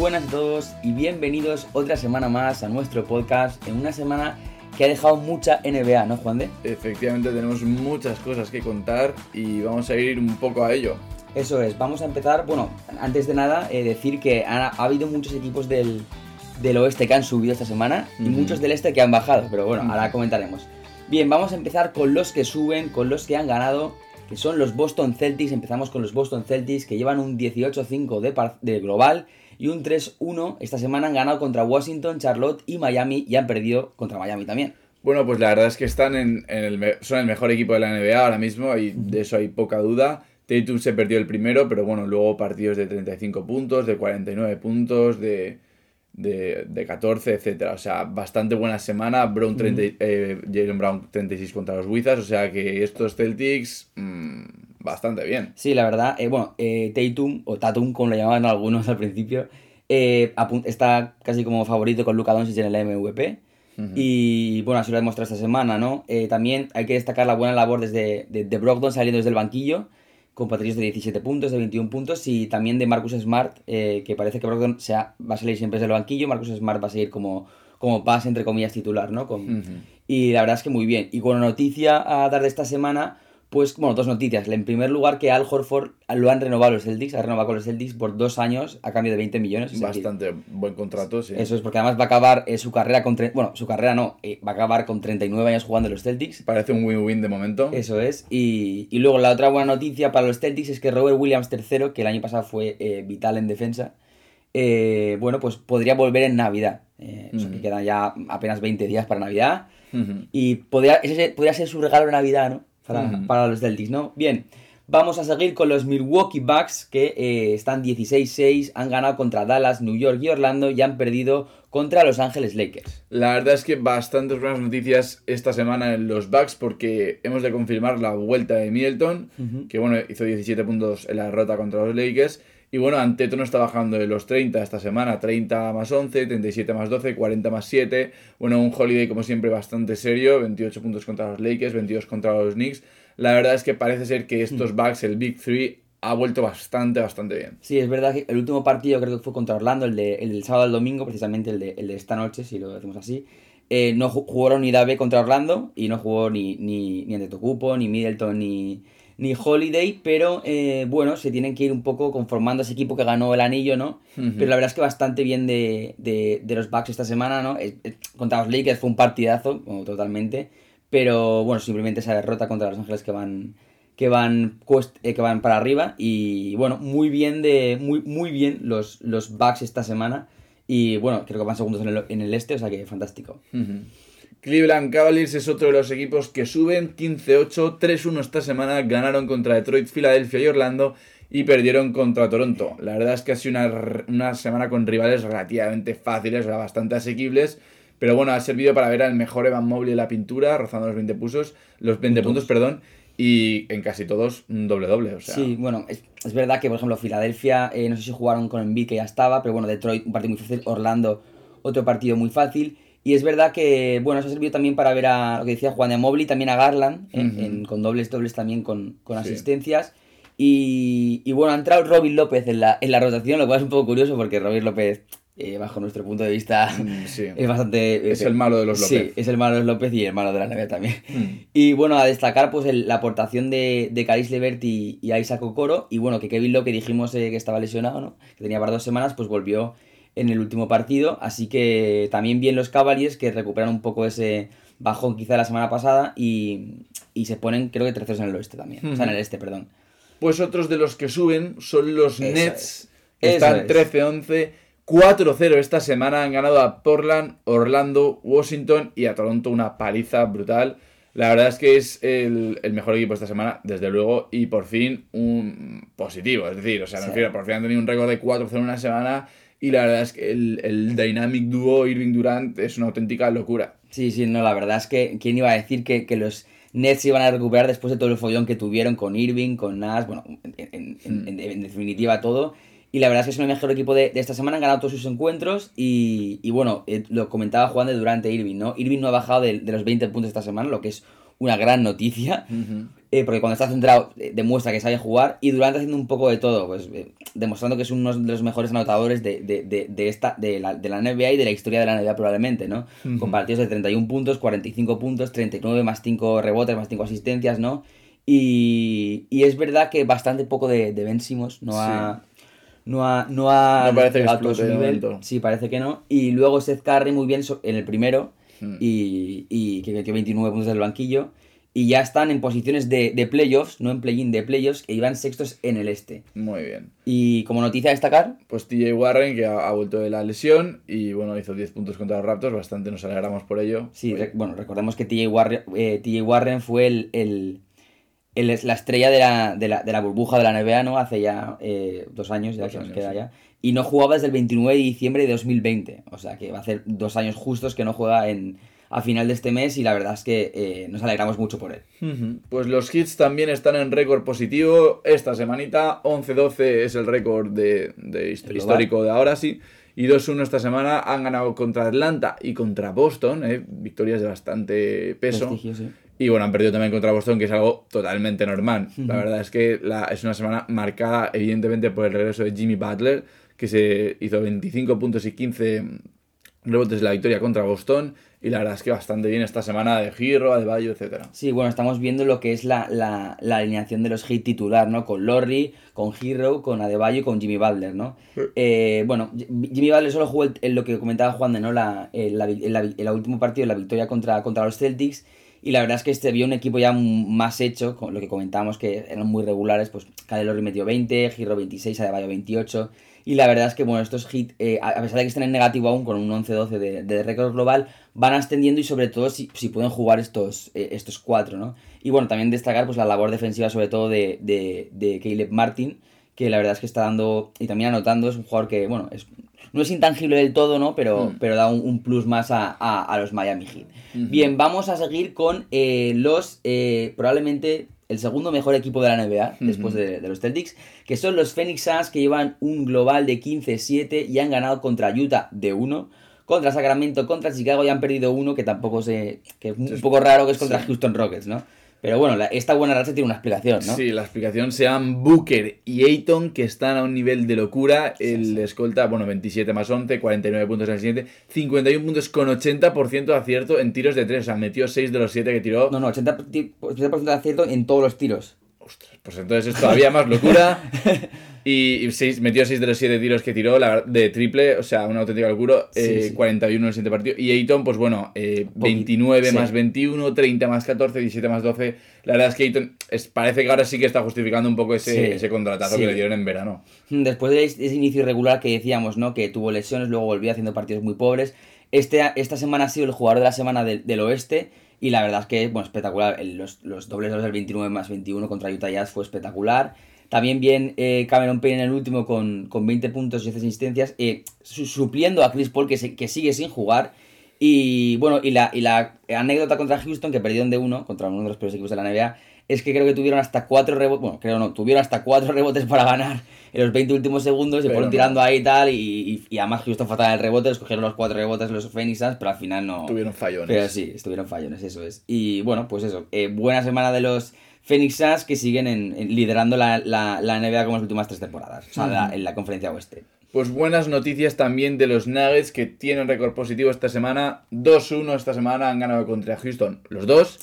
buenas a todos y bienvenidos otra semana más a nuestro podcast en una semana que ha dejado mucha NBA, ¿no, Juan de? Efectivamente tenemos muchas cosas que contar y vamos a ir un poco a ello. Eso es, vamos a empezar, bueno, antes de nada, eh, decir que ha, ha, habido muchos equipos del, del, oeste que han subido esta semana y muchos del este que han bajado, pero bueno, ahora comentaremos. Bien, vamos a empezar con los que suben, con los que han ganado, que son los Boston Celtics. Empezamos con los Boston Celtics, que llevan un 18-5 de, de global y un 3-1. Esta semana han ganado contra Washington, Charlotte y Miami y han perdido contra Miami también. Bueno, pues la verdad es que están en, en el, son el mejor equipo de la NBA ahora mismo y de eso hay poca duda. Tatum se perdió el primero, pero bueno, luego partidos de 35 puntos, de 49 puntos, de, de, de 14, etcétera. O sea, bastante buena semana. Brown 30, mm. eh, Jalen Brown 36 contra los Wizards. O sea que estos Celtics, mmm, bastante bien. Sí, la verdad. Eh, bueno, eh, Tatum, o Tatum, como le llamaban algunos al principio, eh, está casi como favorito con Luka Doncic en el MVP. Uh -huh. Y bueno, así lo ha demostrado esta semana, ¿no? Eh, también hay que destacar la buena labor desde, de, de Brogdon saliendo desde el banquillo con patrullas de 17 puntos, de 21 puntos y también de Marcus Smart, eh, que parece que Brogdon sea, va a salir siempre desde el banquillo, Marcus Smart va a seguir como, como pase, entre comillas, titular, ¿no? Con, uh -huh. Y la verdad es que muy bien. Y con noticia a dar de esta semana, pues, bueno, dos noticias. En primer lugar, que Al Horford lo han renovado los Celtics, ha renovado con los Celtics por dos años a cambio de 20 millones. Bastante decir, buen contrato, sí. Eso es, porque además va a acabar eh, su carrera con... Bueno, su carrera no, eh, va a acabar con 39 años jugando los Celtics. Parece un win-win de momento. Eso es. Y, y, luego la otra buena noticia para los Celtics es que Robert Williams III, que el año pasado fue eh, vital en defensa, bueno, pues podría volver en Navidad. O sea, que quedan ya apenas 20 días para Navidad. Y podría, ese podría ser su regalo de Navidad, ¿no? Para, los Celtics, ¿no? Bien, vamos a seguir con los Milwaukee Bucks que eh, están 16-6, han ganado contra Dallas, New York y Orlando y han perdido contra Los Ángeles Lakers. La verdad es que bastantes buenas noticias esta semana en los Bucks porque hemos de confirmar la vuelta de Middleton, uh -huh. que bueno, hizo 17 puntos en la derrota contra los Lakers. Y bueno, Antetono está bajando de los 30 esta semana, 30 más 11, 37 más 12, 40 más 7. Bueno, un Holiday como siempre bastante serio, 28 puntos contra los Lakers, 22 contra los Knicks. La verdad es que parece ser que estos Bucks, el Big 3, ha vuelto bastante, bastante bien. Sí, es verdad que el último partido creo que fue contra Orlando, el, de, el del sábado al domingo, precisamente el de, el de esta noche, si lo decimos así. Eh, no jugó la unidad B contra Orlando y no jugó ni, ni, ni Antetokounmpo, ni Middleton, ni ni Holiday, pero eh, bueno, se tienen que ir un poco conformando ese equipo que ganó el anillo, ¿no? Uh -huh. Pero la verdad es que bastante bien de, de, de los Bucks esta semana, ¿no? Eh, contra los Lakers fue un partidazo, como totalmente, pero bueno, simplemente esa derrota contra los Ángeles que van que van eh, que van para arriba y bueno, muy bien de muy muy bien los los Bucks esta semana y bueno, creo que van segundos en el, en el este, o sea que fantástico. Uh -huh. Cleveland Cavaliers es otro de los equipos que suben 15-8, 3-1 esta semana, ganaron contra Detroit, Filadelfia y Orlando y perdieron contra Toronto. La verdad es que ha sido una, una semana con rivales relativamente fáciles, o sea, bastante asequibles, pero bueno, ha servido para ver al mejor Evan Mobley en la pintura, rozando los 20 puntos, los 20 puntos, perdón, y en casi todos un doble-doble. O sea. Sí, bueno, es, es, verdad que, por ejemplo, Filadelfia, eh, no sé si jugaron con Embiid, que ya estaba, pero bueno, Detroit, un partido muy fácil, Orlando, otro partido muy fácil. Y es verdad que, bueno, eso ha servido también para ver a lo que decía Juan de Mobley, también a Garland, en, uh -huh. en, con dobles, dobles también con, con sí. asistencias. Y, y, bueno, ha entrado Robin López en la, en la rotación, lo cual es un poco curioso porque Robin López, eh, bajo nuestro punto de vista, mm, sí. es bastante... Eh, es el malo de los López. Sí, es el malo de los López y el malo de la NBA también. Mm. Y bueno, a destacar pues el, la aportación de, de Caris Levert y, y Isaac Okoro. Y bueno, que Kevin Locke, que dijimos eh, que estaba lesionado, ¿no? Que tenía para dos semanas, pues volvió en el último partido. Así que también bien los Cavaliers que recuperan un poco ese bajón quizá la semana pasada y, y se ponen creo que terceros en el oeste también. O sea, en el este, perdón. Pues otros de los que suben son los Eso Nets. Es. Están 13-11. 4-0 esta semana han ganado a Portland, Orlando, Washington y a Toronto una paliza brutal. La verdad es que es el, el, mejor equipo esta semana, desde luego, y por fin un positivo. Es decir, o sea, me sí. refiero, por fin han tenido un récord de 4-0 en una semana y la verdad es que el, el Dynamic Duo Irving Durant es una auténtica locura. Sí, sí, no, la verdad es que quién iba a decir que, que los Nets iban a recuperar después de todo el follón que tuvieron con Irving, con Nash, bueno, en, en, en, en definitiva todo. Y la verdad es que es el mejor equipo de, de, esta semana, han ganado todos sus encuentros y, y bueno, eh, lo comentaba Juan de durante Irving, ¿no? Irving no ha bajado de, de, los 20 puntos esta semana, lo que es una gran noticia. Eh, porque cuando está centrado eh, demuestra que sabe jugar y Durant haciendo un poco de todo, pues eh, demostrando que es uno de los mejores anotadores de, de, de, esta, de, la, de la NBA y de la historia de la NBA probablemente, ¿no? Con partidos de 31 puntos, 45 puntos, 39 más 5 rebotes, más 5 asistencias, ¿no? Y, y es verdad que bastante poco de, de Ben no ha... No ha, no ha no parece que su nivel. Sí, parece que no. Y luego Seth Curry muy bien en el primero y, y que metió 29 puntos del banquillo y ya están en posiciones de, de playoffs, no en play-in, de playoffs, que iban sextos en el este. Muy bien. Y como noticia a destacar... Pues TJ Warren, que ha, vuelto de la lesión y bueno, hizo 10 puntos contra los Raptors, bastante nos alegramos por ello. Sí, bueno, recordemos que TJ Warren, eh, Warren fue el, el, la estrella de la, de, la, de la, burbuja de la NBA, ¿no? Hace ya eh, dos años, ya que nos queda ya. Y no jugaba desde el 29 de diciembre de 2020, o sea que va a hacer dos años justos que no juega en a final de este mes y la verdad es que eh, nos alegramos mucho por él. Pues los hits también están en récord positivo esta semanita. 11-12 es el récord de, histórico de ahora sí. Y 2-1 esta semana han ganado contra Atlanta y contra Boston, eh, victorias de bastante peso. Y bueno, han perdido también contra Boston, que es algo totalmente normal. La verdad es que la, es una semana marcada evidentemente por el regreso de Jimmy Butler, que se hizo 25 puntos y 15 rebotes de la victoria contra Boston. Y la verdad es que bastante bien esta semana de Giro, Adebayo, etcétera. Sí, bueno, estamos viendo lo que es la, la, la alineación de los hit titular, ¿no? Con Lorry, con Hero, con Adebayo y con Jimmy Butler, ¿no? Eh, bueno, Jimmy Butler solo jugó en lo que comentaba Juan de, ¿no? La, el, el, último partido, la victoria contra, contra los Celtics. Y la verdad es que este vio un equipo ya más hecho, con lo que comentábamos que eran muy regulares, pues Kyle Lorry metió 20, Giro 26, Adebayo 28. Y la verdad es que, bueno, estos hits, eh, a pesar de que estén en negativo aún con un 11-12 de, de récord global, van ascendiendo y sobre todo si, si pueden jugar estos, eh, estos cuatro, ¿no? Y bueno, también destacar pues la labor defensiva sobre todo de, de, de Caleb Martin, que la verdad es que está dando y también anotando, es un jugador que, bueno, es, no es intangible del todo, ¿no? Pero, mm. pero da un, plus más a, a, los Miami Heat. Bien, vamos a seguir con eh, los probablemente el segundo mejor equipo de la NBA, después de, los Celtics, que son los Phoenix Suns, que llevan un global de 15-7 y han ganado contra Utah de 1, contra Sacramento, contra Chicago y han perdido uno, que tampoco sé, que es un poco raro, que es contra Houston Rockets, ¿no? Pero bueno, esta buena racha tiene una explicación, ¿no? Sí, la explicación sean Booker y Ayton, que están a un nivel de locura. El escolta, bueno, 27 más 11, 49 puntos en el siguiente, 51 puntos con 80% de acierto en tiros de 3. O sea, metió 6 de los 7 que tiró. No, no, 80%, de acierto en todos los tiros. Ostras, pues entonces es todavía más locura. Y, metió 6 de los 7 tiros que tiró la, de triple, o sea, un auténtico calculo. 41 en el siguiente partido. Y Ayton, pues bueno, 29 eh, más 21, 30 más 14, 17 más 12. La verdad es que Ayton parece que ahora sí que está justificando un poco ese, ese contratazo que le dieron en verano. Después de ese inicio irregular que decíamos, ¿no? Que tuvo lesiones, luego volvió haciendo partidos muy pobres. Este, esta semana ha sido el jugador de la semana del, oeste. Y la verdad es que, bueno, espectacular. Los, los dobles del 29 más 21 contra Utah Jazz fue espectacular. También bien eh, Cameron Payne en el último con, con 20 puntos y 10 asistencias, eh, supliendo a Chris Paul que, que sigue sin jugar. Y bueno, y la, y la anécdota contra Houston, que perdieron de uno, contra uno de los peores equipos de la NBA, es que creo que tuvieron hasta cuatro rebotes, bueno, creo no, tuvieron hasta cuatro rebotes para ganar en los 20 últimos segundos, se fueron tirando ahí y tal, y, y, además Houston fatal el rebote, escogieron los cuatro rebotes los Phoenix pero al final no... Tuvieron fallones. Pero sí, estuvieron fallones, eso es. Y bueno, pues eso, eh, buena semana de los Phoenix Suns que siguen en, liderando la, la, la, NBA como las últimas tres temporadas, o sea, en la conferencia oeste. Pues buenas noticias también de los Nuggets que tienen récord positivo esta semana. 2-1 esta semana han ganado contra Houston los dos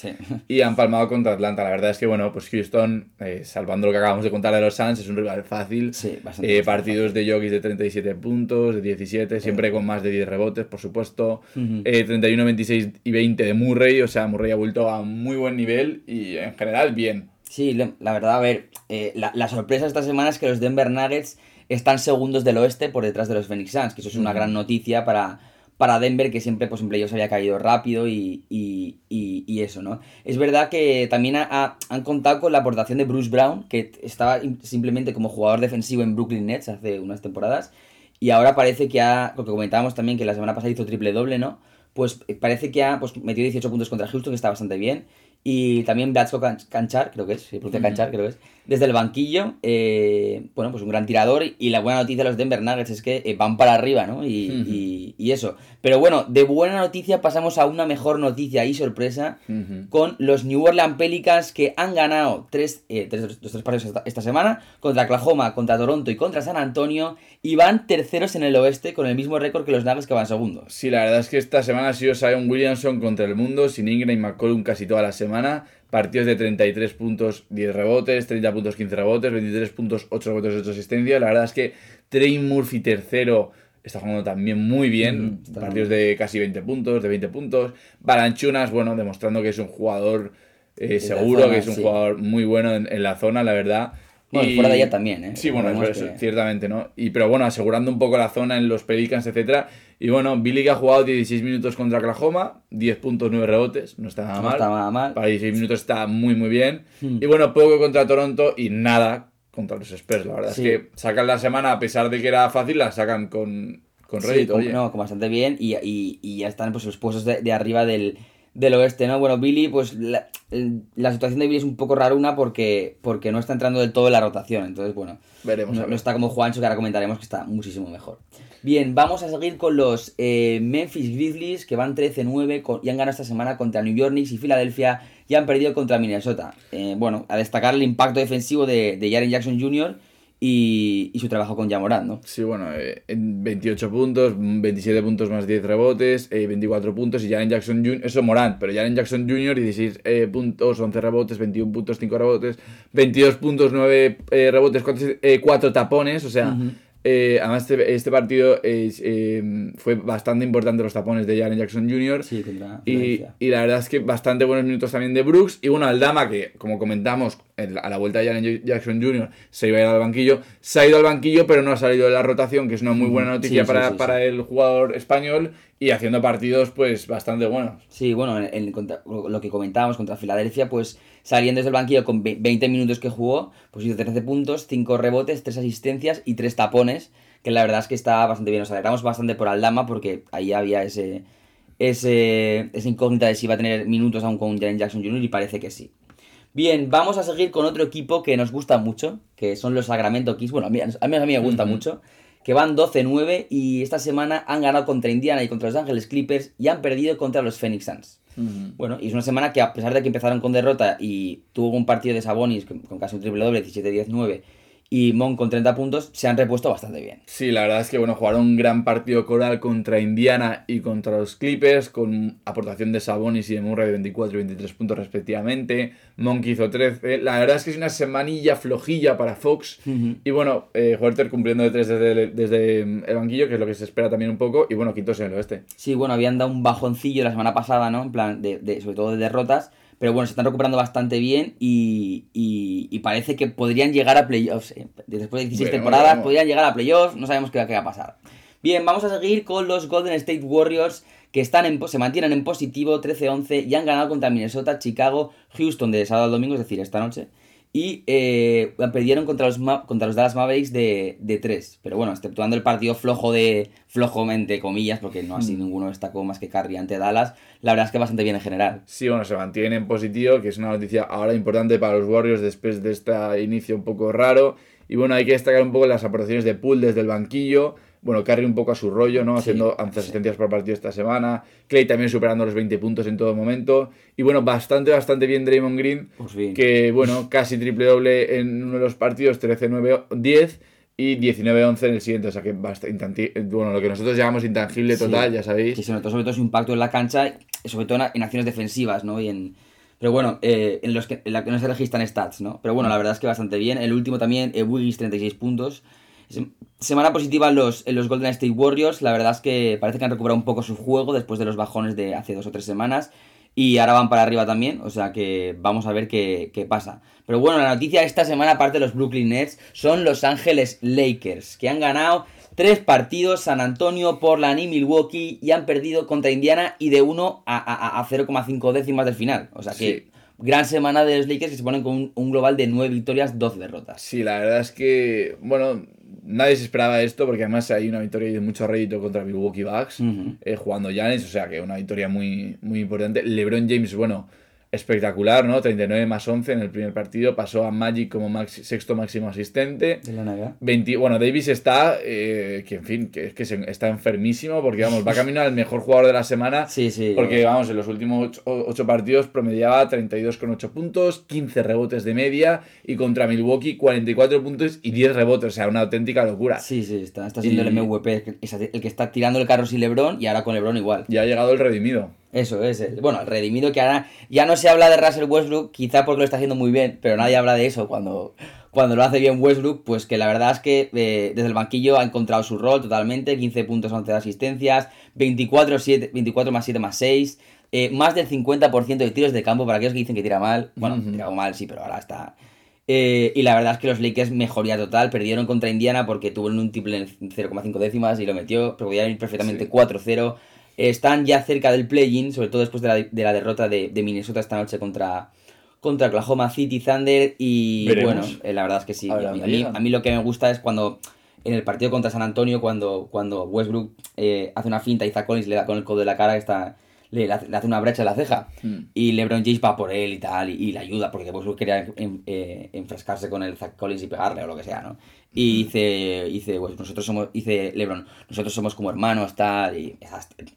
y han palmado contra Atlanta. La verdad es que, bueno, pues Houston, eh, salvando lo que acabamos de contar de los Suns, es un rival fácil. Sí, eh, partidos de Jokis de 37 puntos, de 17, siempre con más de 10 rebotes, por supuesto. 31, 26 eh, y 20 de Murray. O sea, Murray ha vuelto a muy buen nivel y en general bien. Sí, la verdad, a ver, la, la sorpresa esta semana es que los Denver Nuggets están segundos del oeste por detrás de los Phoenix Suns, que eso es una gran noticia para, para Denver, que siempre pues, en playoffs había caído rápido y, y, y, eso, ¿no? Es verdad que también han contado con la aportación de Bruce Brown, que estaba simplemente como jugador defensivo en Brooklyn Nets hace unas temporadas, y ahora parece que ha, lo que comentábamos también, que la semana pasada hizo triple doble, ¿no? Pues eh, parece que ha pues, metido 18 puntos contra Houston, que está bastante bien, Y también Blatsko Canchar, creo que es, se pronuncia Canchar, creo que es, desde el banquillo. Eh, bueno, pues un gran tirador. Y la buena noticia de los Denver Nuggets es que eh, van para arriba, ¿no? Y, y, eso. Pero bueno, de buena noticia pasamos a una mejor noticia y sorpresa con los New Orleans Pelicans que han ganado tres, eh, tres, los tres partidos esta, esta, semana contra Oklahoma, contra Toronto y contra San Antonio. Y van terceros en el oeste con el mismo récord que los Nuggets que van segundos. Sí, la verdad es que esta semana ha sido Zion Williamson contra el mundo, sin Ingram y McCollum casi toda la semana partidos de 33 puntos, 10 rebotes, 30 puntos, 15 rebotes, 23 puntos, 8 rebotes, 8 asistencias. La verdad es que Trey Murphy tercero está jugando también muy bien, partidos de casi 20 puntos, de 20 puntos. Balanchunas, bueno, demostrando que es un jugador eh, seguro, que es un jugador muy bueno en, la zona, la verdad. Bueno, y fuera de ella también, ¿eh? Sí, bueno, eso, ciertamente, ¿no? Y, pero bueno, asegurando un poco la zona en los Pelicans, etcétera. Y bueno, Billy que ha jugado 16 minutos contra Oklahoma, 10 puntos, 9 rebotes, no está nada mal. No está nada mal. Para 16 minutos está muy, muy bien. Hmm. Y bueno, poco contra Toronto y nada contra los Spurs. La verdad es que sacan la semana, a pesar de que era fácil, la sacan con, con rédito. Sí, no, con bastante bien y, y, y, ya están pues, los puestos de, de arriba del, del oeste, ¿no? Bueno, Billy, pues la, la, situación de Billy es un poco raruna porque, porque no está entrando del todo en la rotación. Entonces, bueno, veremos. No, no está como Juancho, que ahora comentaremos que está muchísimo mejor. Bien, vamos a seguir con los eh, Memphis Grizzlies que van 13-9 y han ganado esta semana contra New York Knicks y Filadelfia y han perdido contra Minnesota. Eh, bueno, a destacar el impacto defensivo de, de Jaren Jackson Jr. Y, y, su trabajo con Jamoran, ¿no? Sí, bueno, eh, 28 puntos, 27 puntos más 10 rebotes, 24 puntos y Jaren Jackson Jr., eso Morant, pero Jaren Jackson Jr., 16 puntos, 11 rebotes, 21 puntos, 5 rebotes, 22 puntos, 9 rebotes, 4, 4, tapones, o sea... Eh, además, este, este partido es, eh, fue bastante importante los tapones de Jaren Jackson Jr. Sí, contra y, y, la verdad es que bastante buenos minutos también de Brooks. Y bueno, Aldama, que como comentamos, a la vuelta de Jaren Jackson Jr. se iba a ir al banquillo. Se ha ido al banquillo, pero no ha salido de la rotación, que es una muy buena noticia sí, para, sí, para el jugador español. Y haciendo partidos, pues, bastante buenos. Sí, bueno, en, en contra, lo que comentábamos contra Filadelfia, pues saliendo desde el banquillo con 20 minutos que jugó, pues hizo 13 puntos, 5 rebotes, 3 asistencias y 3 tapones, que la verdad es que está bastante bien. Nos alegramos bastante por Aldama porque ahí había ese, ese, esa incógnita de si iba a tener minutos aún con Jalen Jackson Jr. y parece que sí. Bien, vamos a seguir con otro equipo que nos gusta mucho, que son los Sacramento Kings. Bueno, a mí, a mí, a mí me gusta uh -huh. mucho que van 12-9 y esta semana han ganado contra Indiana y contra Los Ángeles Clippers y han perdido contra los Phoenix Suns. Uh -huh. Bueno, y es una semana que a pesar de que empezaron con derrota y tuvo un partido de Sabonis con, con casi un triple doble, 17-19, y Mon con 30 puntos se han repuesto bastante bien. Sí, la verdad es que bueno, jugaron un gran partido coral contra Indiana y contra los Clippers, con aportación de Sabonis y de Murray de 24 y 23 puntos respectivamente. Monk hizo 13. La verdad es que es una semanilla flojilla para Fox. Uh -huh. Y bueno, eh, Huerter cumpliendo de 3 desde, desde, el banquillo, que es lo que se espera también un poco. Y bueno, quitóse en el oeste. Sí, bueno, habían dado un bajoncillo la semana pasada, ¿no? En plan, de, de sobre todo de derrotas pero bueno, se están recuperando bastante bien y, y, y parece que podrían llegar a playoffs. Eh. Después de 16 bueno, temporadas, bueno. podrían llegar a playoffs, no sabemos qué, qué, va a pasar. Bien, vamos a seguir con los Golden State Warriors que están en, se mantienen en positivo 13-11 y han ganado contra Minnesota, Chicago, Houston de sábado al domingo, es decir, esta noche y eh, perdieron contra los, contra los Dallas Mavericks de, de 3. Pero bueno, exceptuando el partido flojo de flojamente, comillas, porque no así mm. ninguno destacó más que Curry ante Dallas, la verdad es que bastante bien en general. Sí, bueno, se mantienen en positivo, que es una noticia ahora importante para los Warriors después de este inicio un poco raro. Y bueno, hay que destacar un poco las aportaciones de Poole desde el banquillo bueno, Curry un poco a su rollo, ¿no? Haciendo asistencias sí. por partido esta semana. Clay también superando los 20 puntos en todo momento. Y bueno, bastante, bastante bien Draymond Green. Que, bueno, casi triple doble en uno de los partidos, 13-9-10 y 19-11 en el siguiente. O sea que bastante, bueno, lo que nosotros llamamos intangible total, sí. ya sabéis. Sí, sobre todo, sobre todo su impacto en la cancha, sobre todo en acciones defensivas, ¿no? Y en... Pero bueno, eh, en los que, en la que no se registran stats, ¿no? Pero bueno, la verdad es que bastante bien. El último también, eh, Wiggins, 36 puntos. Semana positiva en los, en los Golden State Warriors. La verdad es que parece que han recuperado un poco su juego después de los bajones de hace dos o tres semanas. Y ahora van para arriba también, o sea que vamos a ver qué, qué, pasa. Pero bueno, la noticia esta semana, aparte de los Brooklyn Nets, son Los Ángeles Lakers, que han ganado tres partidos, San Antonio, Portland y Milwaukee, y han perdido contra Indiana y de 1 a, a, a 0,5 décimas del final. O sea que sí. gran semana de los Lakers que se ponen con un, un global de 9 victorias, 12 derrotas. Sí, la verdad es que, bueno, nadie se esperaba esto porque además hay una victoria de mucho rédito contra Milwaukee Bucks uh -huh. eh, jugando Giannis, o sea que una victoria muy, muy importante. LeBron James, bueno, espectacular, ¿no? 39 más 11 en el primer partido, pasó a Magic como sexto máximo asistente. De la. 20, bueno, Davis está, eh, que en fin, que, que está enfermísimo porque, vamos, va camino al mejor jugador de la semana. Sí, sí. Porque, vamos, en los últimos 8 partidos promediaba 32,8 puntos, 15 rebotes de media y contra Milwaukee 44 puntos y 10 rebotes, o sea, una auténtica locura. Sí, sí, está, está siendo el MVP, el que está tirando el carro sin LeBron y ahora con LeBron igual. Ya ha llegado el redimido. Eso es, el, bueno, el redimido que ahora ya no se habla de Russell Westbrook, quizá porque lo está haciendo muy bien, pero nadie habla de eso cuando, cuando lo hace bien Westbrook, pues que la verdad es que eh, desde el banquillo ha encontrado su rol totalmente, 15 puntos, 11 asistencias, 24, 7, 24 más 7 más 6, eh, más del 50% de tiros de campo para aquellos que dicen que tira mal, bueno, tira mal sí, pero ahora está... Eh, y la verdad es que los Lakers mejoría total, perdieron contra Indiana porque tuvieron un triple en 0,5 décimas y lo metió, pero podían ir perfectamente 4-0 están ya cerca del play-in, sobre todo después de la, derrota de, Minnesota esta noche contra, contra Oklahoma City Thunder. Y bueno, eh, la verdad es que sí. A, mí, lo que me gusta es cuando en el partido contra San Antonio, cuando, cuando Westbrook eh, hace una finta y Zach Collins le da con el codo de la cara, está le, hace una brecha en la ceja. Hmm. Y LeBron James va por él y tal, y, le ayuda, porque después quería eh, enfrescarse con el Zach Collins y pegarle o lo que sea, ¿no? Y hmm. dice, dice pues nosotros somos, dice LeBron, nosotros somos como hermanos, tal, y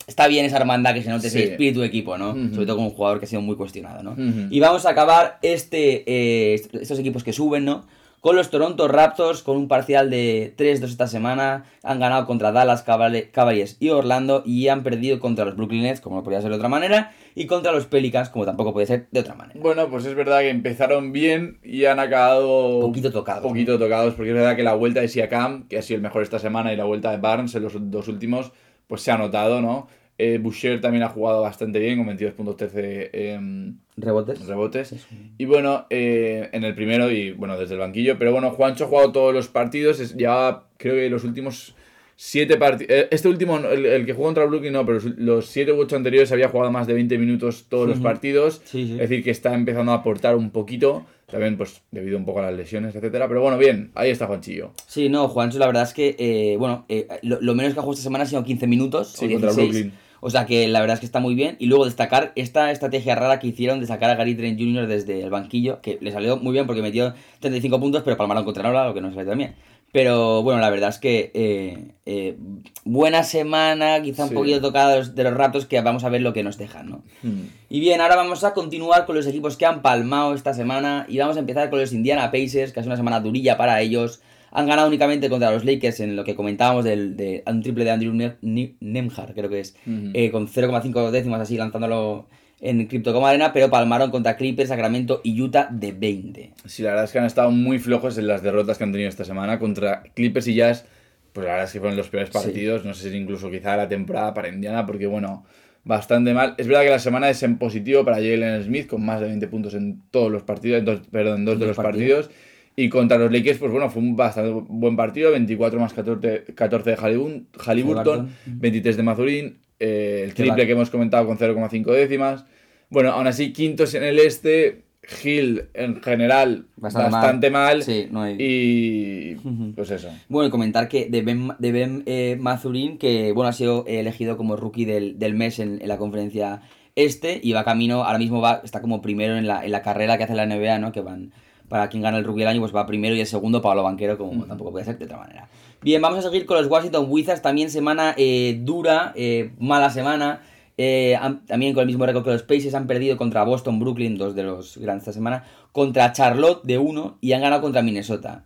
está bien esa hermandad que se note ese espíritu de equipo, ¿no? Hmm. Sobre todo con un jugador que ha sido muy cuestionado, ¿no? Y vamos a acabar este, eh, estos equipos que suben, ¿no? Con los Toronto Raptors con un parcial de 3-2 esta semana. Han ganado contra Dallas Cavaliers y Orlando y han perdido contra los Brooklyn Nets, como no podía ser de otra manera, y contra los Pelicans, como tampoco puede ser de otra manera. Bueno, pues es verdad que empezaron bien y han acabado... Poquito tocados. Poquito tocados, porque es verdad que la vuelta de Siakam, que ha sido el mejor esta semana, y la vuelta de Barnes en los dos últimos, pues se ha notado, ¿no? Eh, Boucher también ha jugado bastante bien, con 22.13 eh, rebotes. rebotes. Y bueno, eh, en el primero y bueno, desde el banquillo. Pero bueno, Juancho ha jugado todos los partidos. ya creo que los últimos siete partidos. Eh, este último, el, que jugó contra Brooklyn, no, pero los siete u ocho anteriores había jugado más de 20 minutos todos los partidos. Es decir, que está empezando a aportar un poquito. También, pues, debido un poco a las lesiones, etcétera. Pero bueno, bien, ahí está Juanchillo. Sí, no, Juancho, la verdad es que, bueno, lo, menos que ha jugado esta semana ha sido 15 minutos. Sí, contra Brooklyn. O sea que la verdad es que está muy bien. Y luego destacar esta estrategia rara que hicieron de sacar a Gary Trent Jr. desde el banquillo, que le salió muy bien porque metió 35 puntos, pero palmaron contra Nola, lo que no salió bien. Pero bueno, la verdad es que eh, eh, buena semana, quizá un poquito tocados de los ratos que vamos a ver lo que nos dejan, ¿no? Hmm. Y bien, ahora vamos a continuar con los equipos que han palmado esta semana y vamos a empezar con los Indiana Pacers, que es una semana durilla para ellos. Han ganado únicamente contra los Lakers en lo que comentábamos del, de un triple de Andrew Nemhard, creo que es, eh, con 0,5 décimas así lanzándolo en Crypto Arena, pero palmaron contra Clippers, Sacramento y Utah de 20. Sí, la verdad es que han estado muy flojos en las derrotas que han tenido esta semana contra Clippers y Jazz. Pues la verdad es que fueron los peores partidos, no sé si incluso quizá la temporada para Indiana, porque bueno, bastante mal. Es verdad que la semana es en positivo para Jalen Smith, con más de 20 puntos en todos los partidos, en dos, perdón, en dos de los partidos y contra los Lakers, pues bueno, fue un bastante buen partido, 24 más 14, 14 de Halliburton, 23 de Mazurín, eh, el triple que hemos comentado con 0,5 décimas. Bueno, aún así, quintos en el este, Hill en general bastante, mal, Sí, no hay... y pues eso. Bueno, comentar que de Ben, de ben eh, Mazurín, que bueno, ha sido elegido como rookie del, del mes en, en, la conferencia este y va camino, ahora mismo va, está como primero en la, en la carrera que hace la NBA, ¿no? Que van para quien gana el rookie del año, pues va primero y el segundo Pablo Banquero, como tampoco puede ser de otra manera. Bien, vamos a seguir con los Washington Wizards, también semana eh, dura, eh, mala semana. Eh, también con el mismo récord que los Pacers han perdido contra Boston, Brooklyn, dos de los grandes esta semana, contra Charlotte de uno y han ganado contra Minnesota.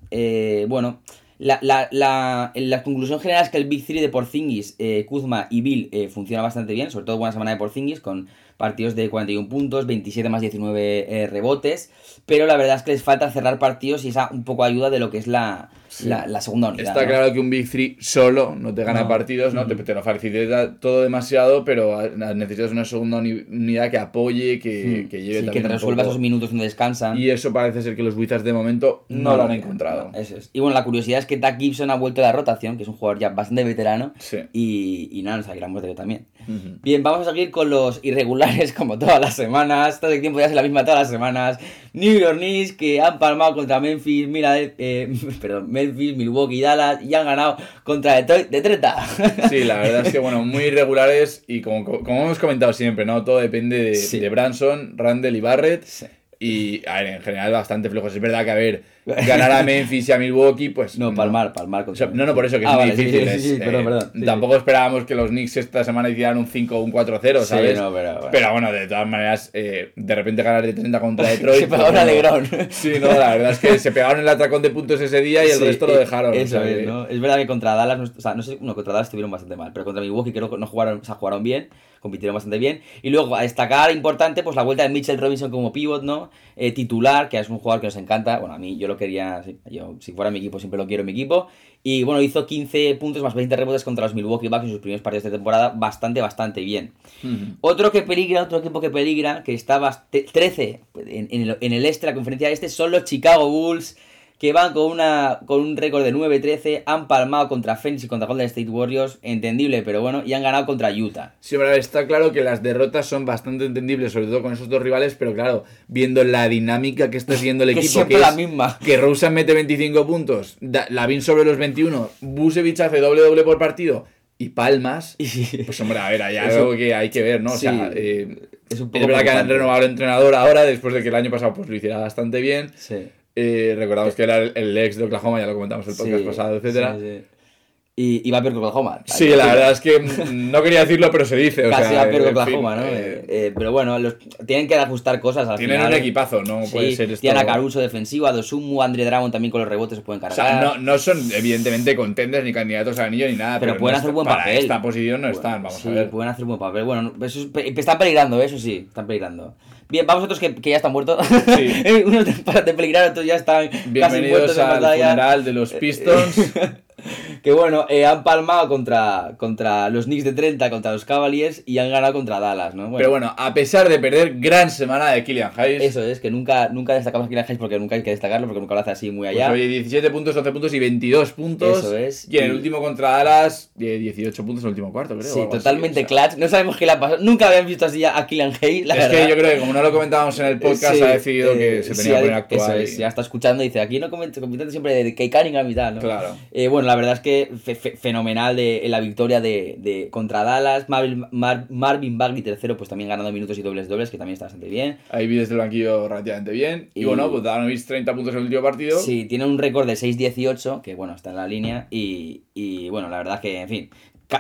bueno, la, la, la, la, conclusión general es que el Big Three de Porzingis, Kuzma y Bill funciona bastante bien, sobre todo buena semana de Porzingis con partidos de 41 puntos, 27 más 19 eh, rebotes, pero la verdad es que les falta cerrar partidos y esa un poco ayuda de lo que es la, la, segunda unidad. Está claro que un Big Three solo no te gana partidos, ¿no? Te, te, lo facilita todo demasiado, pero necesitas una segunda unidad que apoye, que, que lleve sí, que te resuelva esos minutos donde descansan. Y eso parece ser que los Wizards de momento no, lo han encontrado. eso es. Y bueno, la curiosidad es que Doug Gibson ha vuelto a la rotación, que es un jugador ya bastante veterano, y, y nada, nos alegramos de ello también. Bien, vamos a seguir con los irregulares como todas las semanas. Todo el tiempo ya es la misma todas las semanas. New York Knicks que han palmado contra Memphis, mira, eh, perdón, Memphis, Milwaukee, Dallas y han ganado contra Detroit de 30. Sí, la verdad es que bueno, muy irregulares y como, como hemos comentado siempre, ¿no? Todo depende de, de Branson, Randall y Barrett. Y, a ver, en general bastante flojos. Es verdad que, a ver, ganar a Memphis y a Milwaukee, pues. No, palmar, palmar. no, no, por eso que es ah, muy difícil. Sí, sí, perdón, perdón. Tampoco esperábamos que los Knicks esta semana hicieran un 5 o un 4-0, ¿sabes? No, pero, bueno. pero, bueno. de todas maneras, eh, de repente ganar de 30 contra Detroit. se pegaron pues, Alegrón. Sí, no, la verdad es que se pegaron el atracón de puntos ese día y el resto lo dejaron. Eso es, ¿no? Es verdad que contra Dallas, o sea, no sé, no, contra Dallas estuvieron bastante mal, pero contra Milwaukee creo que no jugaron, o sea, jugaron bien compitieron bastante bien. Y luego, a destacar, importante, pues la vuelta de Mitchell Robinson como pivot, ¿no? Eh, titular, que es un jugador que nos encanta. Bueno, a mí yo lo quería, yo si fuera mi equipo siempre lo quiero en mi equipo. Y bueno, hizo 15 puntos más 20 rebotes contra los Milwaukee Bucks en sus primeros partidos de temporada, bastante, bastante bien. Otro que peligra, otro equipo que peligra, que estaba 13 en, el, en el este, la conferencia este, son los Chicago Bulls que van con, una, con un récord de 9-13, han palmado contra Phoenix y contra Golden State Warriors, entendible, pero bueno, y han ganado contra Utah. Sí, pero está claro que las derrotas son bastante entendibles, sobre todo con esos dos rivales, pero claro, viendo la dinámica que está siguiendo el equipo, que, es la misma. que Rosen mete 25 puntos, Lavin sobre los 21, Busevich hace doble doble por partido, y palmas, pues hombre, a ver, hay algo que hay que ver, ¿no? O sea, eh, es, un poco verdad que han renovado el entrenador ahora, después de que el año pasado pues lo hiciera bastante bien. Sí. Eh, recordamos que era el, ex de Oklahoma, ya lo comentamos el podcast pasado, etcétera. Y, va a peor que Oklahoma. Sí, la verdad es que no quería decirlo, pero se dice. Casi va peor que Oklahoma, ¿no? Eh, eh, pero bueno, tienen que ajustar cosas al Tienen un equipazo, no puede ser esto. Tienen a Caruso defensivo, a Dosumu, a Andre Dragon también con los rebotes se pueden cargar. O sea, no, no son evidentemente contenders ni candidatos a anillo ni nada. Pero, pueden hacer buen papel. esta posición no están, vamos a ver. pueden hacer buen papel. Bueno, eso están peligrando, eso sí, están peligrando. Bien, vamos otros que, que ya están muertos. Sí. Unos para de peligrar, otros ya están Bienvenidos casi al funeral de los Pistons. Que bueno, eh, han palmado contra, contra los Knicks de 30, contra los Cavaliers y han ganado contra Dallas, ¿no? Pero bueno, a pesar de perder, gran semana de Killian Hayes. Eso es, que nunca, nunca destacamos a Killian Hayes porque nunca hay que destacarlo, porque nunca lo hace así muy allá. Pues, oye, 17 puntos, 12 puntos y 22 puntos. Eso es. Y en el último contra Dallas, 18 puntos en el último cuarto, creo. Sí, totalmente clutch. No sabemos qué le ha pasado. Nunca habían visto así a Killian Hayes, la Es que yo creo que como no lo comentábamos en el podcast, ha decidido que se tenía que poner a actuar. Eso es, ya está escuchando y dice, aquí no comenten siempre de Kay Cunningham y tal, ¿no? Claro. Eh, bueno, la verdad es que fenomenal de, la victoria de, de contra Dallas. Marvin, Marvin Bagley tercero, pues también ganando minutos y dobles dobles, que también está bastante bien. Ahí vi desde el banquillo relativamente bien. Y, bueno, pues Danovic 30 puntos en el último partido. Sí, tiene un récord de 6-18, que bueno, está en la línea. Y, y bueno, la verdad que, en fin,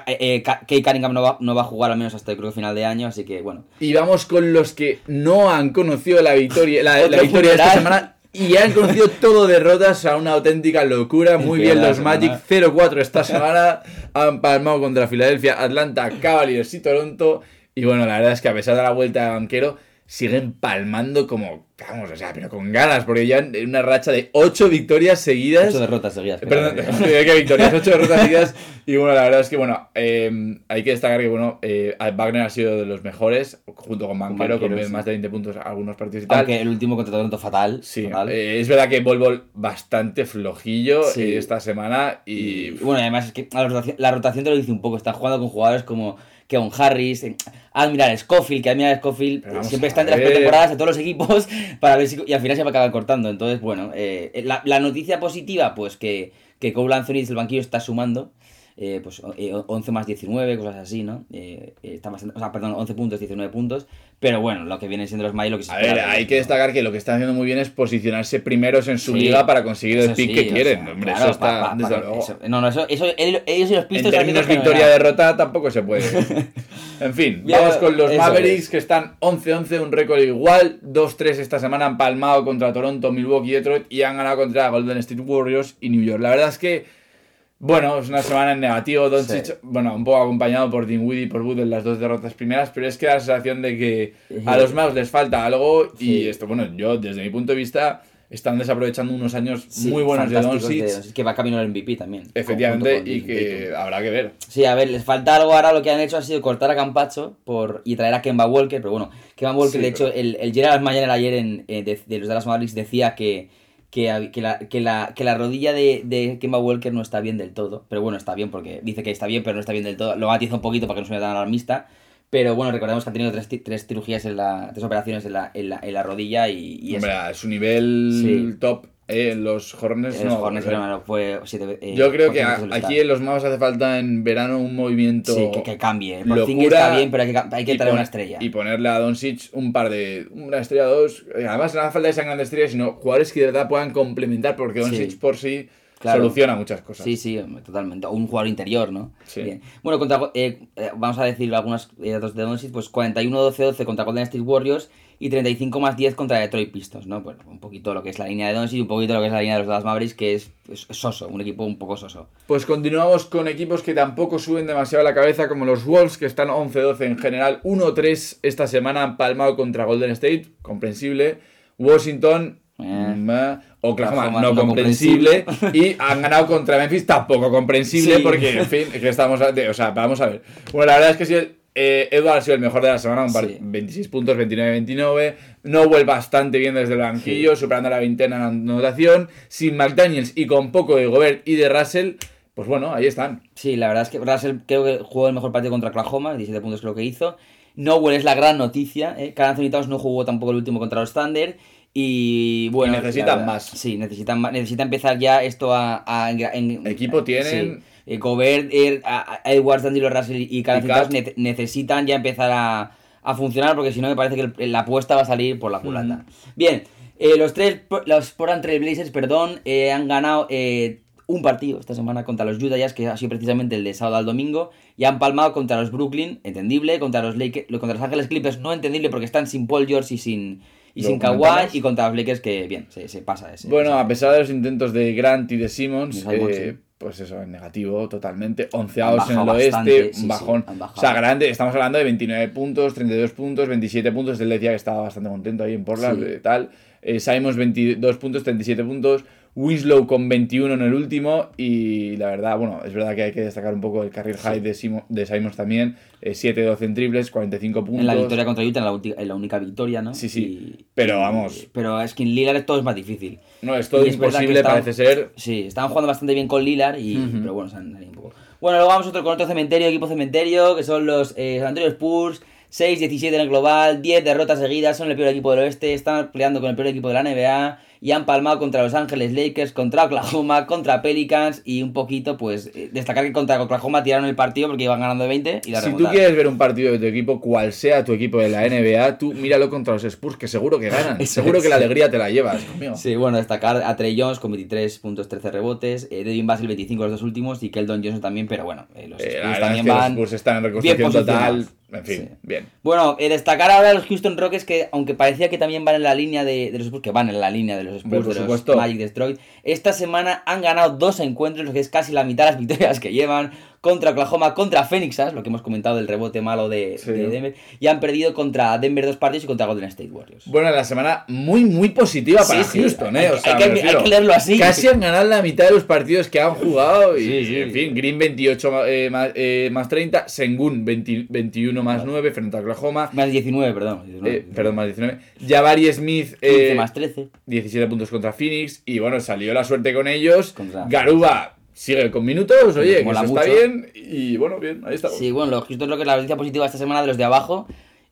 eh, Kay Cunningham no va, no va, a jugar al menos hasta el final de año, así que bueno. Y vamos con los que no han conocido la victoria, la, la victoria de esta semana y han conocido todo derrotas a una auténtica locura. Muy bien, los Magic 0-4 esta semana han palmado contra Filadelfia, Atlanta, Cavaliers y Toronto. Y bueno, la verdad es que a pesar de la vuelta de banquero, siguen palmando como, vamos, o sea, pero con ganas, porque ya en una racha de 8 victorias seguidas. 8 derrotas seguidas. Perdón, ¿qué victorias? 8 derrotas seguidas. Y bueno, la verdad es que, bueno, eh, hay que destacar que, bueno, eh, Wagner ha sido de los mejores, junto con Banquero, con, más de 20 puntos algunos partidos y tal. Aunque el último contra Toronto fatal. Sí, eh, es verdad que Volvo bastante flojillo esta semana y... Bueno, además es que la rotación, la rotación te lo dice un poco, están jugando con jugadores como Keon Harris, admirar Scofield, que admirar Scofield siempre está entre las pretemporadas de todos los equipos para ver si. Y al final se va a acabar cortando. Entonces, bueno, eh, la, la, noticia positiva, pues que, que Cole Anthony desde el banquillo está sumando. Eh, pues 11 eh, más 19, cosas así, ¿no? Eh, está bastante, o sea, perdón, 11 puntos, 19 puntos. Pero bueno, lo que vienen siendo los May, lo que se A ver, hay que destacar que lo que están haciendo muy bien es posicionarse primeros en su liga para conseguir el pick que quieren. Hombre, eso está. desde luego. no, no, eso, eso, ellos y los pistos. En términos victoria-derrota tampoco se puede. en fin, vamos con los Mavericks que están 11-11, un récord igual. 2-3 esta semana han palmado contra Toronto, Milwaukee y Detroit y han ganado contra Golden State Warriors y New York. La verdad es que bueno, es una semana en negativo. Doncic, bueno, un poco acompañado por Dinwiddie y por Wood en las dos derrotas primeras, pero es que da la sensación de que a los Mavs les falta algo y esto, bueno, yo desde mi punto de vista están desaprovechando unos años muy buenos de Doncic. que va camino al MVP también. Efectivamente, y que habrá que ver. Sí, a ver, les falta algo ahora. Lo que han hecho ha sido cortar a Campacho por, y traer a Kemba Walker, pero bueno, Kemba Walker, de hecho, el, el Gerald Mayer ayer en, eh, de, los Dallas Mavericks decía que que, que, la, que, la, que la rodilla de, de Kemba Walker no está bien del todo. Pero bueno, está bien porque dice que está bien, pero no está bien del todo. Lo matiza un poquito para que no suene tan alarmista. Pero bueno, recordemos que ha tenido tres, tres cirugías en la. tres operaciones en la, en la, en la rodilla y, y Hombre, es su nivel Sí. top. Eh, los Hornets los no. Hornets hermano, fue eh, Yo creo que a- aquí en los Mavs hace falta en verano un movimiento. Sí, que, que cambie. Por locura está bien, pero hay que, hay que traer pon- una estrella. Y ponerle a Doncic un par de. Una estrella dos. eh, Además, no hace falta que sean grandes estrellas, sino jugadores que de verdad puedan complementar, porque Doncic Sí. por sí Claro. soluciona muchas cosas. Sí, sí, totalmente. O un jugador interior, ¿no? Sí. Bien. Bueno, contra, eh, eh, vamos a decir algunos eh, datos de Doncic, pues 41-12-12 contra Golden State Warriors y 35 más 10 contra Detroit Pistons, ¿no? Bueno, un poquito lo que es la línea de Doncic y un poquito lo que es la línea de los Dallas Mavericks, que es, es soso, un equipo un poco soso. Pues continuamos con equipos que tampoco suben demasiado la cabeza, como los Wolves, que están 11-12 en general. 1-3 esta semana han palmado contra Golden State, comprensible. Washington, Eh. Oklahoma, no, no comprensible. y han ganado contra Memphis, tampoco comprensible, Sí. porque, en fin, que estamos. a- o sea, vamos a ver. Bueno, la verdad es que sí. Eh, Edward ha sido el mejor de la semana, un par- Sí. 26 puntos, 29-29. Noel bastante bien desde el banquillo, superando la veintena en anotación. Sin McDaniels y con poco de Gobert y de Russell, pues bueno, ahí están. Sí, la verdad es que Russell creo que jugó el mejor partido contra Oklahoma, 17 puntos creo que hizo. Nowell es la gran noticia, ¿eh? Anthony Towns no jugó tampoco el último contra los Thunder. Y bueno, Y necesitan verdad- más. Sí, necesitan, ma- necesita empezar ya esto a. a- en- en- Equipo tienen. Sí. Eh, Gobert, a- a Edwards, D'Angelo Russell y Cat. ne- necesitan ya empezar a, a funcionar porque si no me parece que el- la apuesta va a salir por la culata. Bien, eh, los tres, los Portland Trail Blazers, perdón, eh, han ganado un partido esta semana contra los Utah Jazz, que ha sido precisamente el de sábado al domingo, y han palmado contra los Brooklyn, entendible, contra los Lakers, contra los Ángeles Clippers, no entendible porque están sin Paul George y sin, y sin Kawhi, y contra los Lakers que, bien, se, se pasa ese. Bueno, a pesar de los intentos de Grant y de Simmons, eh. Pues eso, es negativo totalmente. Onceados en el oeste, sí, bajón. o sea, grande, estamos hablando de 29 puntos, 32 puntos, 27 puntos. Él decía que estaba bastante contento ahí en Portland, Sí. eh, tal. Eh, Simons 22 puntos, 37 puntos. Winslow con 21 en el último. Y la verdad, bueno, es verdad que hay que destacar un poco el carril high de, Simo- de Simons también. Eh, 7-12 en triples, 45 puntos. en la victoria contra Utah, en la, ulti- en la única victoria, ¿no? Sí, sí. Y- Pero vamos. Pero es que en Lillard todo es más difícil. No, es todo Y es imposible, estaban- parece ser. Sí, estaban jugando bastante bien con Lillard, y, pero bueno, se han un poco. Bueno, luego vamos otro, con otro cementerio, equipo cementerio, que son los eh, San Antonio Spurs, 6-17 en el global, 10 derrotas seguidas, son el peor equipo del oeste, están peleando con el peor equipo de la NBA y han palmado contra Los Ángeles Lakers, contra Oklahoma, contra Pelicans y un poquito, pues, eh, destacar que contra Oklahoma tiraron el partido porque iban ganando de 20 y la Si tú quieres ver un partido de tu equipo, cual sea tu equipo de la NBA, tú míralo contra los Spurs, que seguro que ganan. Seguro que la alegría te la llevas, conmigo. Sí, bueno, destacar a Trey Jones con 23 puntos, 13 rebotes, eh, Devin Vassell 25 los dos últimos y Keldon Johnson también, pero bueno, eh, los Eh, Spurs también que los van... Spurs están en reconstrucción total. En fin, Sí. bien. Bueno, destacar ahora a los Houston Rockets que, aunque parecía que también van en la línea de, de los Spurs, que van en la línea de los Spurs, por de los supuesto. Magic Destroy, esta semana han ganado dos encuentros, lo que es casi la mitad de las victorias que llevan, contra Oklahoma, contra Phoenix Suns, lo que hemos comentado del rebote malo de, Sí. de Denver, y han perdido contra Denver dos partidos y contra Golden State Warriors. Bueno, la semana muy, muy positiva Sí, para sí, Houston, hay ¿eh? O que- sea, hay que- hay que leerlo así. Casi han ganado la mitad de los partidos que han jugado. Y, Sí, sí. en fin, Green 28 eh, más, eh, más 30, Sengun 20 21 más 9 frente a Oklahoma. Más 19, perdón. 19, Eh, perdón, más 19. Jabari Smith. 15 eh, más 13. 17 puntos contra Phoenix y bueno, salió la suerte con ellos. Contra- Garuba sigue con minutos, oye, que eso está mucho. bien y bueno, bien, ahí estamos. Sí, bueno, los Houston Rockets la noticia positiva esta semana de los de abajo.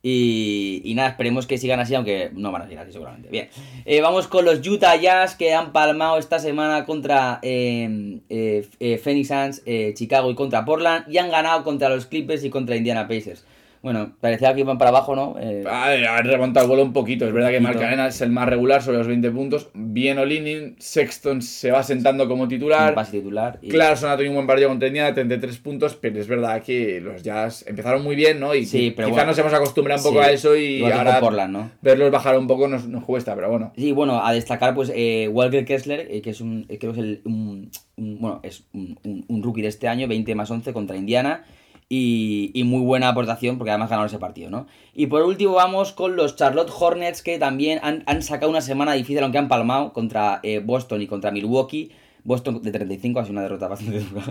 Y, y nada, esperemos que sigan así, aunque no van a seguir así seguramente. Bien, Eh, vamos con los Utah Jazz que han palmado esta semana contra eh, eh, eh, Phoenix Suns, eh, Chicago y contra Portland. Y han ganado contra los Clippers y contra Indiana Pacers. Bueno, parecía que iban para abajo, ¿no? Eh, Ah, Ha remontado el vuelo un poquito. Es verdad que. Marc Arena es el más regular sobre los 20 puntos. Bien Olinin, Sexton se va sentando como titular. pase titular. Y... Clarkson ha tenido un buen partido contra Indiana, 33 puntos, pero es verdad que los Jazz empezaron muy bien, ¿no? Y Sí, pero quizás bueno. nos hemos acostumbrado un poco Sí, a eso y ahora Portland, ¿no? verlos bajar un poco nos, nos cuesta, pero bueno. Sí, bueno, a destacar, pues, eh, Walker Kessler, eh, que es un, eh, creo que es el, un, un- bueno, es un rookie de este año, 20 más 11 contra Indiana, y, muy buena aportación, porque además ganaron ese partido, ¿no? Y por último vamos con los Charlotte Hornets, que también han, han sacado una semana difícil, aunque han palmado, contra eh, Boston y contra Milwaukee, Boston de 35, ha sido una derrota bastante dura.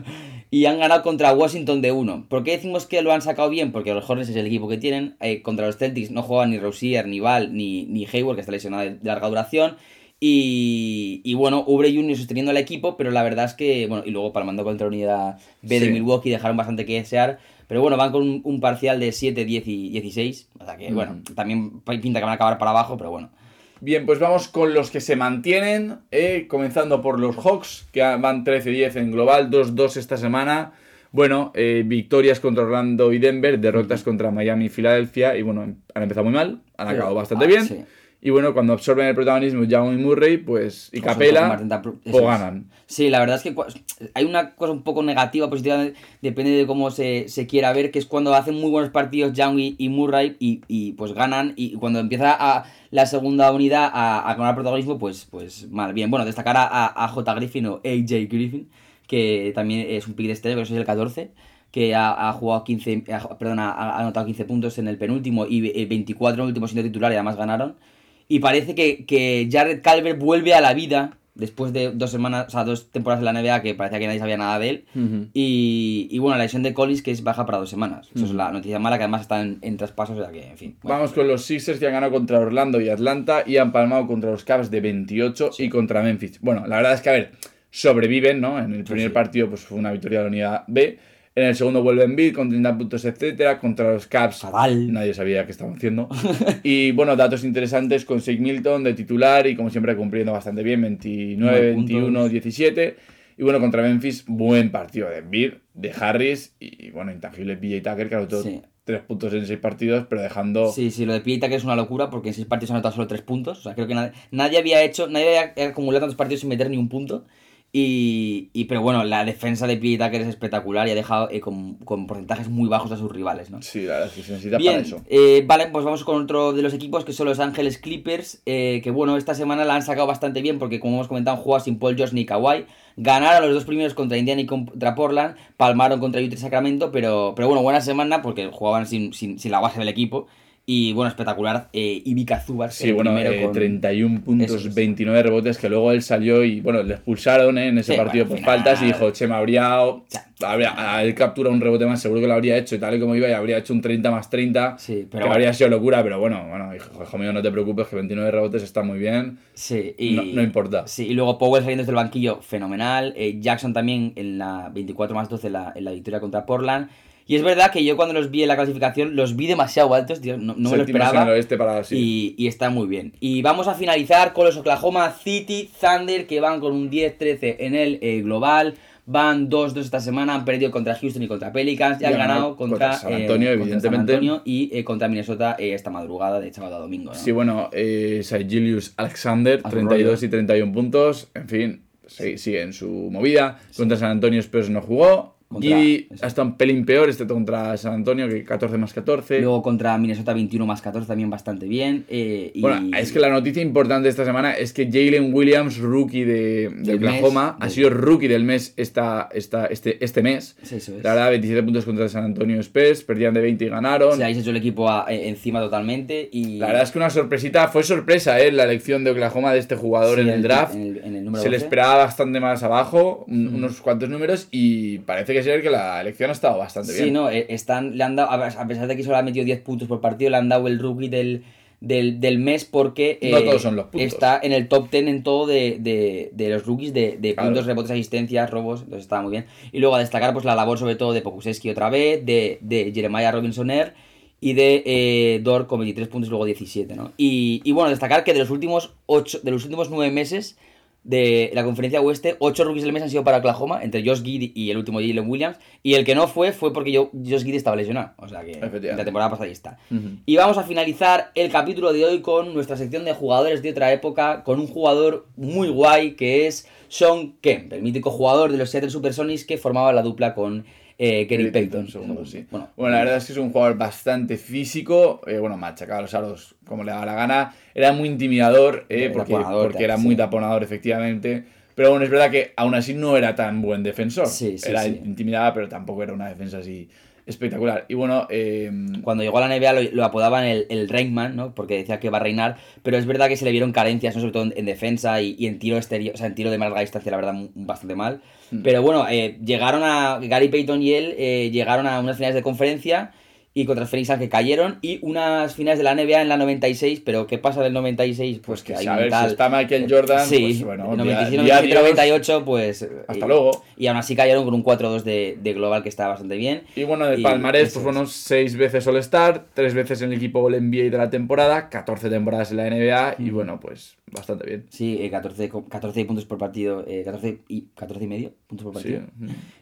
Y han ganado contra Washington de 1. ¿Por qué decimos que lo han sacado bien? Porque los Hornets es el equipo que tienen. Eh, contra los Celtics no juegan ni Rozier, ni Val, ni, ni Hayward, que está lesionado de larga duración. Y, y bueno, Ubre Junior sosteniendo al equipo, pero la verdad es que, bueno, y luego palmando contra la unidad B de Sí. Milwaukee dejaron bastante que desear. Pero bueno, van con un, un parcial de 7, 10 y 16. O sea que, bueno, también pinta que van a acabar para abajo, pero bueno. Bien, pues vamos con los que se mantienen, eh, comenzando por los Hawks, que van 13-10 en global, 2-2 esta semana. Bueno, eh, victorias contra Orlando y Denver, derrotas contra Miami y Filadelfia, y bueno, han empezado muy mal, han Sí. acabado bastante Ah, bien. sí. Y bueno, cuando absorben el protagonismo Young y Murray, pues, y Pues Capela, eso pues es. ganan. Sí, la verdad es que hay una cosa un poco negativa, positiva, depende de cómo se, se quiera ver, que es cuando hacen muy buenos partidos Young y, Murray y, y, pues ganan y cuando empieza a, la segunda unidad a, a ganar protagonismo, pues, pues mal. Bien, bueno, destacar a, J. Griffin o AJ Griffin, que también es un pick de este, creo que es el 14, que ha, ha jugado 15, ha- perdón, ha, ha anotado 15 puntos en el penúltimo y eh, 24 en el último siendo titular y además ganaron. Y parece que, que Jared Calvert vuelve a la vida después de dos semanas, o sea, dos temporadas en la NBA que parecía que nadie sabía nada de él. Y, y bueno, la lesión de Collins que es baja para dos semanas. Eso es la noticia mala que además está en, en traspasos, o sea que, en fin. bueno. Vamos con los Sixers que han ganado contra Orlando y Atlanta y han palmado contra los Cavs de 28 y contra Memphis. Bueno, la verdad es que, a ver, sobreviven, ¿no? En el primer sí. partido pues fue una victoria de la unidad B. En el segundo vuelven Bill con 30 puntos, etcétera. Contra los Fatal. nadie sabía qué estaban haciendo. y bueno, datos interesantes con Shake Milton de titular y como siempre cumpliendo bastante bien, 29, Nueve puntos. 21, 17. Y bueno, contra Memphis, buen partido de Embiid, de Harris y bueno, intangible PJ Tucker que anotó Sí. tres puntos en seis partidos, pero dejando... Sí, sí, lo de Pita que es una locura porque en seis partidos ha anotado solo tres puntos. O sea, creo que nadie, nadie había hecho, nadie había acumulado tantos partidos sin meter ni un punto. Y, y pero bueno, la defensa de Pita que es espectacular y ha dejado eh, con, con porcentajes muy bajos a sus rivales, ¿no? Sí, la verdad es que se necesita Bien, para eso. eh, vale, pues vamos con otro de los equipos que son los Ángeles Clippers, eh, que bueno, esta semana la han sacado bastante bien porque como hemos comentado han jugado sin Paul George ni Kawhi, ganaron los dos primeros contra Indiana y contra Portland, palmaron contra Utah y Sacramento, pero, pero bueno, buena semana porque jugaban sin, sin, sin la base del equipo y bueno, espectacular, eh, Ivica Zubac, Sí, bueno, eh, con- 31 puntos, es. 29 rebotes, que luego él salió y, bueno, le expulsaron ¿eh? en ese Sí, partido bueno, por final- faltas y dijo, che, me habría, habría... Él captura un rebote más, seguro que lo habría hecho y tal y como iba y habría hecho un 30 más 30, Sí, pero que bueno. habría sido locura, pero bueno, bueno, hijo, hijo mío, no te preocupes, que 29 rebotes está muy bien, Sí, y, no, no importa. Sí, y luego Powell saliendo desde el banquillo, fenomenal. Eh, Jackson también en la 24 más 12 en la, en la victoria contra Portland. Y es verdad que yo cuando los vi en la clasificación los vi demasiado altos, tío, no, no me lo Séptimos en esperaba. el oeste para... sí. Y, y está muy bien. Y vamos a finalizar con los Oklahoma City Thunder que van con un 10-13 en el eh, global. Van 2-2 esta semana, han perdido contra Houston y contra Pelicans y han Y han ganado contra, contra San Antonio, eh, contra San evidentemente. Antonio y eh, contra Minnesota esta madrugada de sábado a domingo. ¿no? Sí, bueno, eh, Julius Alexander, Haz un 32 rollo. y 31 puntos. En fin, sí, sigue en su movida. Contra San Antonio Spurs no jugó. Contra- y eso. hasta un pelín peor este contra San Antonio, que 14 más 14. Luego contra Minnesota 21 más 14 también bastante bien. eh, y... Bueno, es que la noticia importante esta semana es que Jalen Williams, rookie de, de Del Oklahoma, mes. ha sido rookie del mes esta, esta, este, este mes. Sí, eso es. La verdad, 27 puntos contra San Antonio Spurs, perdían de 20 y ganaron. O sea, ahí se echó el equipo a- eh, encima totalmente y... La verdad es que una sorpresita, fue sorpresa, ¿eh? La elección de Oklahoma de este jugador Sí, en el draft. En el, en el número Se le 12. esperaba bastante más abajo, un- unos cuantos números, y parece que ser que la elección ha estado bastante Sí, bien. no, eh, están, le han dado, a pesar de que solo ha metido 10 puntos por partido, le han dado el rookie del, del, del mes porque No eh, todos son los puntos. está en el top 10 en todo de, de, de los rookies de, de Claro. puntos, rebotes, asistencias, robos, entonces estaba muy bien. Y luego a destacar pues la labor sobre todo de Pokusevski otra vez, de, de Jeremiah Robinsoner y de eh, Dort con 23 puntos y luego 17, ¿no? Y, y bueno, destacar que de los últimos 8, de los últimos 9 meses de la conferencia oeste, 8 rookies del mes han sido para Oklahoma, entre Josh Giddy y el último Jalen Williams, y el que no fue fue porque yo, Josh Giddy estaba lesionado, o sea que la temporada pasada está. Y vamos a finalizar el capítulo de hoy con nuestra sección de jugadores de otra época, con un jugador muy guay que es Sean Kemp, el mítico jugador de los Seattle Supersonics que formaba la dupla con eh, Gary Payton. segundo, sí. Bueno, Bueno, la verdad es que es un jugador bastante físico, eh, bueno, machacaba los aros como le daba la gana, era muy intimidador, eh, Era porque, era sí. muy taponador, efectivamente. Pero bueno, es verdad que aún así no era tan buen defensor. Sí, sí, era intimidada, pero tampoco era una defensa así espectacular. Y bueno, eh, Cuando llegó a la NBA lo, lo apodaban el, el Rainman, ¿no? Porque decía que iba a reinar, pero es verdad que se le vieron carencias, ¿no? sobre todo en, en defensa y, y en tiro exterior, o sea, en tiro de larga distancia, la verdad, bastante mal. Mm. Pero bueno, eh, llegaron a, Gary Payton y él eh, llegaron a unas finales de conferencia y contra el Phoenix Suns que cayeron y unas finales de la NBA en la 96, pero ¿qué pasa del 96? Pues, que hay a ver, si está Michael Jordan, Sí, pues bueno, en día- 97, día 97, adiós. 98, pues... Hasta y- luego. Y aún así cayeron con un 4-2 de, de global que está bastante bien. Y bueno, de Y palmarés, eso pues bueno, seis veces All-Star, tres veces en el equipo All-NBA de la temporada, 14 temporadas en la NBA y bueno, pues bastante bien. Sí, eh, 14, co- 14 puntos por partido, eh, 14, y, 14 y medio puntos por Sí. partido.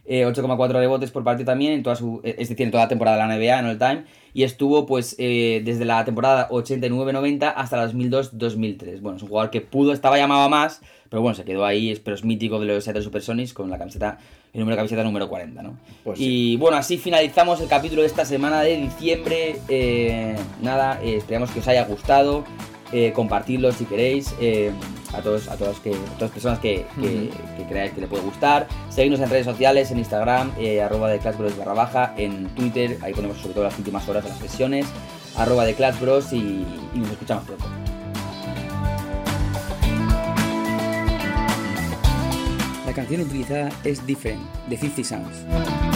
Eh, 8,4 rebotes por partido también, en toda su, eh, es decir, en toda la temporada de la NBA, en all time. Y estuvo pues eh, desde la temporada 89-90 hasta la 2002-2003. Bueno, es un jugador que pudo, estaba llamado a más, pero bueno, se quedó ahí, pero es mítico de los Seattle Supersonics con la camiseta, el número de camiseta número 40, ¿no? Pues y bueno, así finalizamos el capítulo de esta semana de diciembre. Eh, nada, esperamos que os haya gustado. Eh, compartirlo si queréis eh, a todos a todas que a todas las personas que, que, que creáis que le puede gustar. Seguirnos en redes sociales en Instagram eh, arroba de Clash Bros barra baja en Twitter ahí ponemos sobre todo las últimas horas de las sesiones arroba de Clash Bros y, y nos escuchamos pronto. La canción utilizada es Different de 50 Sounds